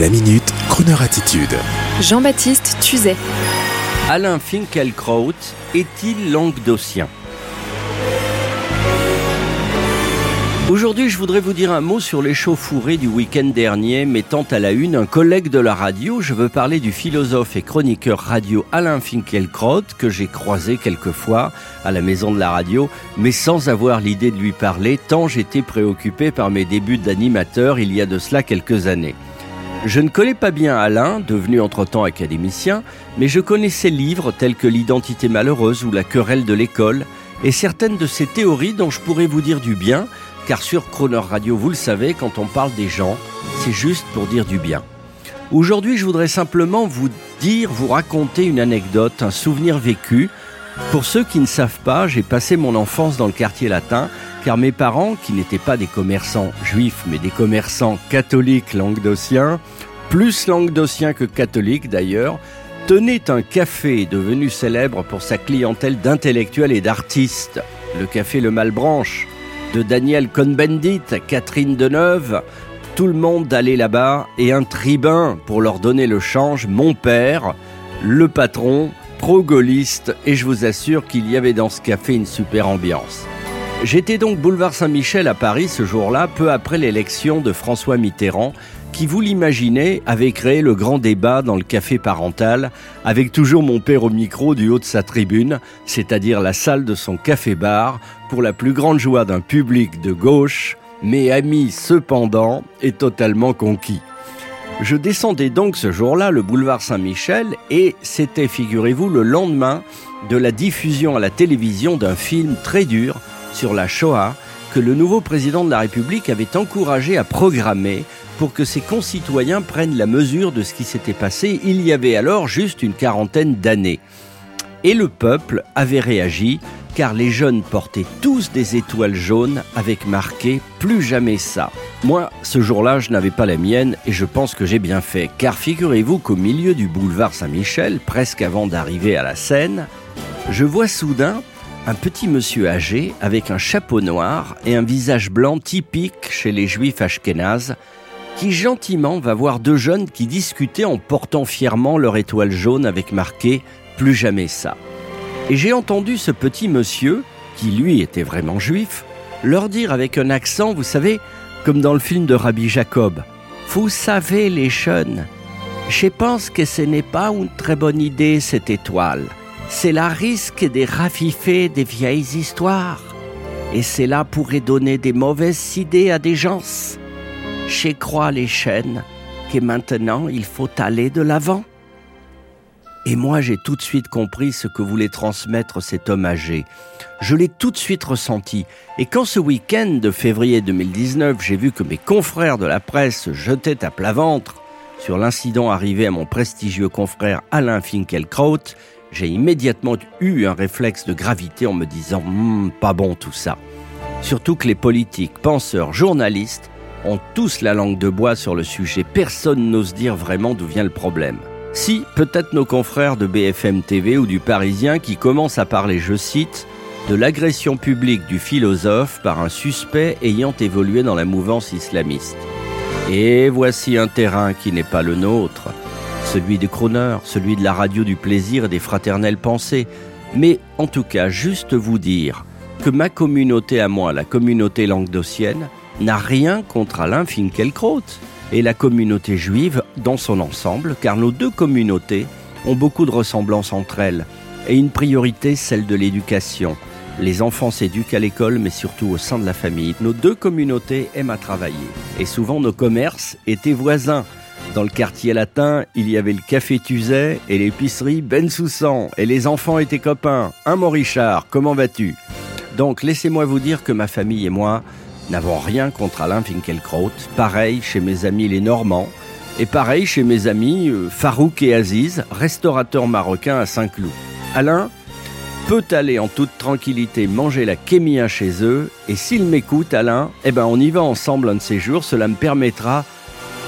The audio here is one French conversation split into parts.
La minute, Kroneur attitude. Jean-Baptiste Tuzet. Alain Finkielkraut est-il languedocien? Aujourd'hui, je voudrais vous dire un mot sur l'échauffourée du week-end dernier, mettant à la une un collègue de la radio. Je veux parler du philosophe et chroniqueur radio Alain Finkielkraut, que j'ai croisé quelquefois à la maison de la radio, mais sans avoir l'idée de lui parler, tant j'étais préoccupé par mes débuts d'animateur il y a de cela quelques années. Je ne connais pas bien Alain, devenu entre-temps académicien, mais je connais ses livres tels que L'identité malheureuse ou La querelle de l'école, et certaines de ses théories dont je pourrais vous dire du bien, car sur Croner Radio, vous le savez, quand on parle des gens, c'est juste pour dire du bien. Aujourd'hui, je voudrais simplement vous dire, vous raconter une anecdote, un souvenir vécu. Pour ceux qui ne savent pas, j'ai passé mon enfance dans le quartier latin, car mes parents, qui n'étaient pas des commerçants juifs, mais des commerçants catholiques languedociens, plus languedociens que catholiques d'ailleurs, tenaient un café devenu célèbre pour sa clientèle d'intellectuels et d'artistes, le café Le Malbranche, de Daniel Cohn-Bendit Catherine Deneuve. Tout le monde allait là-bas et un tribun pour leur donner le change, mon père, le patron, pro-gaulliste, et je vous assure qu'il y avait dans ce café une super ambiance. J'étais donc boulevard Saint-Michel à Paris ce jour-là, peu après l'élection de François Mitterrand, qui, vous l'imaginez, avait créé le grand débat dans le café parental, avec toujours mon père au micro du haut de sa tribune, c'est-à-dire la salle de son café-bar, pour la plus grande joie d'un public de gauche, mais ami cependant et totalement conquis. Je descendais donc ce jour-là le boulevard Saint-Michel et c'était, figurez-vous, le lendemain de la diffusion à la télévision d'un film très dur sur la Shoah que le nouveau président de la République avait encouragé à programmer pour que ses concitoyens prennent la mesure de ce qui s'était passé il y avait alors juste une quarantaine d'années. Et le peuple avait réagi car les jeunes portaient tous des étoiles jaunes avec marqué Plus jamais ça. Moi, ce jour-là, je n'avais pas la mienne et je pense que j'ai bien fait, car figurez-vous qu'au milieu du boulevard Saint-Michel, presque avant d'arriver à la Seine, je vois soudain un petit monsieur âgé avec un chapeau noir et un visage blanc typique chez les juifs ashkénazes qui gentiment va voir deux jeunes qui discutaient en portant fièrement leur étoile jaune avec marqué Plus jamais ça. Et j'ai entendu ce petit monsieur, qui lui était vraiment juif, leur dire avec un accent, vous savez, comme dans le film de Rabbi Jacob, Vous savez les jeunes, je pense que ce n'est pas une très bonne idée cette étoile. C'est la risque de raviver des vieilles histoires. Et cela pourrait donner des mauvaises idées à des gens. Je crois les chaînes que maintenant il faut aller de l'avant. Et moi j'ai tout de suite compris ce que voulait transmettre cet homme âgé. Je l'ai tout de suite ressenti. Et quand ce week-end de février 2019, j'ai vu que mes confrères de la presse se jetaient à plat ventre sur l'incident arrivé à mon prestigieux confrère Alain Finkielkraut, j'ai immédiatement eu un réflexe de gravité en me disant hmm, pas bon tout ça. Surtout que les politiques, penseurs, journalistes ont tous la langue de bois sur le sujet. Personne n'ose dire vraiment d'où vient le problème. Si, peut-être nos confrères de BFM TV ou du Parisien qui commencent à parler, je cite, de l'agression publique du philosophe par un suspect ayant évolué dans la mouvance islamiste. Et voici un terrain qui n'est pas le nôtre, celui des chroneurs, celui de la radio du plaisir et des fraternelles pensées. Mais en tout cas, juste vous dire que ma communauté à moi, la communauté languedocienne, n'a rien contre Alain Finkielkraut et la communauté juive dans son ensemble, car nos deux communautés ont beaucoup de ressemblances entre elles, et une priorité, celle de l'éducation. Les enfants s'éduquent à l'école, mais surtout au sein de la famille. Nos deux communautés aiment à travailler, et souvent nos commerces étaient voisins. Dans le quartier latin, il y avait le café Tuzet et l'épicerie Ben Soussan, et les enfants étaient copains. Un mon Richard, comment vas-tu? Donc laissez-moi vous dire que ma famille et moi, n'avons rien contre Alain Finkielkraut. Pareil chez mes amis les Normands. Et pareil chez mes amis euh, Farouk et Aziz, restaurateurs marocains à Saint-Cloud. Alain peut aller en toute tranquillité manger la kémia chez eux. Et s'il m'écoute, Alain, eh ben on y va ensemble un de ces jours. Cela me permettra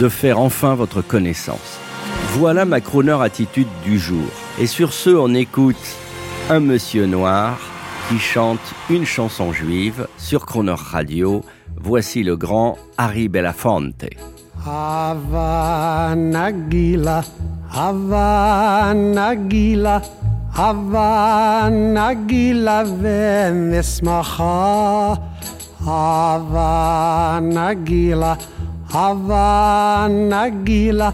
de faire enfin votre connaissance. Voilà ma croneur attitude du jour. Et sur ce, on écoute un monsieur noir qui chante une chanson juive sur Croner Radio. Voici le grand Harry Belafonte. Havana gila,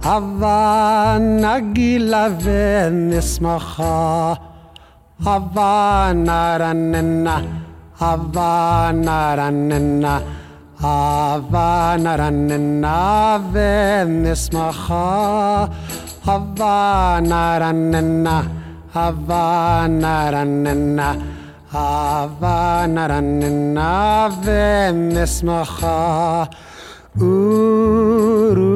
Havana gila, venismacha. Havana ranena, Havana ranena, Havana ranena, venismacha. Havana ranena, Havana ranena, Havana ranena, venismacha. Havana ranena, venismacha. Uru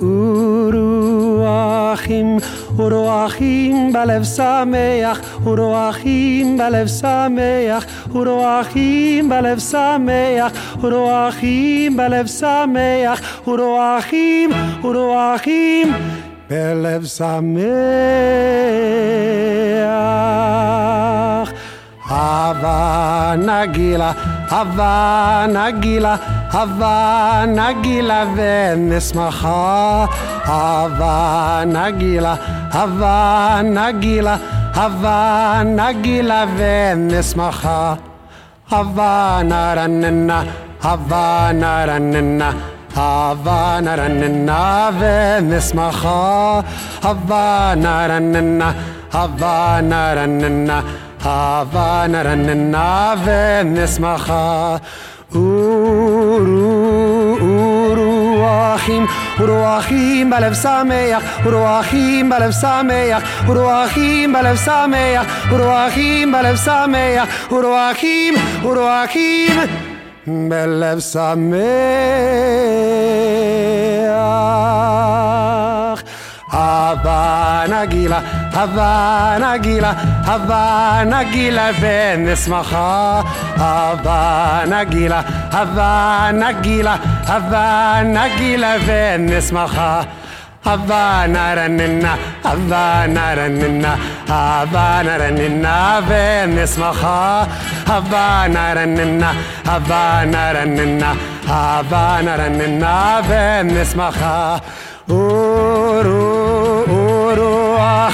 uru achim Uruachim balev sameach, Uruachim balev sameach, Uruachim balev sameach, Uruachim balev sameach, Uruachim, Uruachim balev sameach. Hava Nagila, Hava Nagila, Hava Nagila venismacha. Hava Nagila, Hava Nagila, Hava Nagila venismacha. Hava Naranina, Hava Naranina. Hava naranina venismacha Hava naranina Hava naranina Hava naranina venismacha Uru uru achim Uru achim balev sameach Uru achim balev sameach Uru achim balev sameach Uru achim balev sameach Uru achim Uru achim בלב שמח. هافانا جيلا هافانا جيلا هافانا جيلا فين اسمها هافانا جيلا هافانا جيلا هافانا جيلا فين اسمها هافانا رننا هافانا رننا هافانا رننا فين اسمها هافانا رننا هافانا رننا هافانا رننا فين اسمها Ooh, ooh.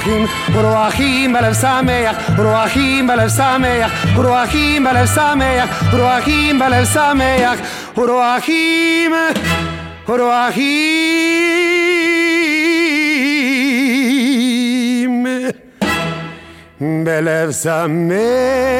uru achim, uru achim balev sameach, uru achim balev sameach, uru achim balev sameach, uru achim balev sameach, uru achim, uru achim בלב שמח.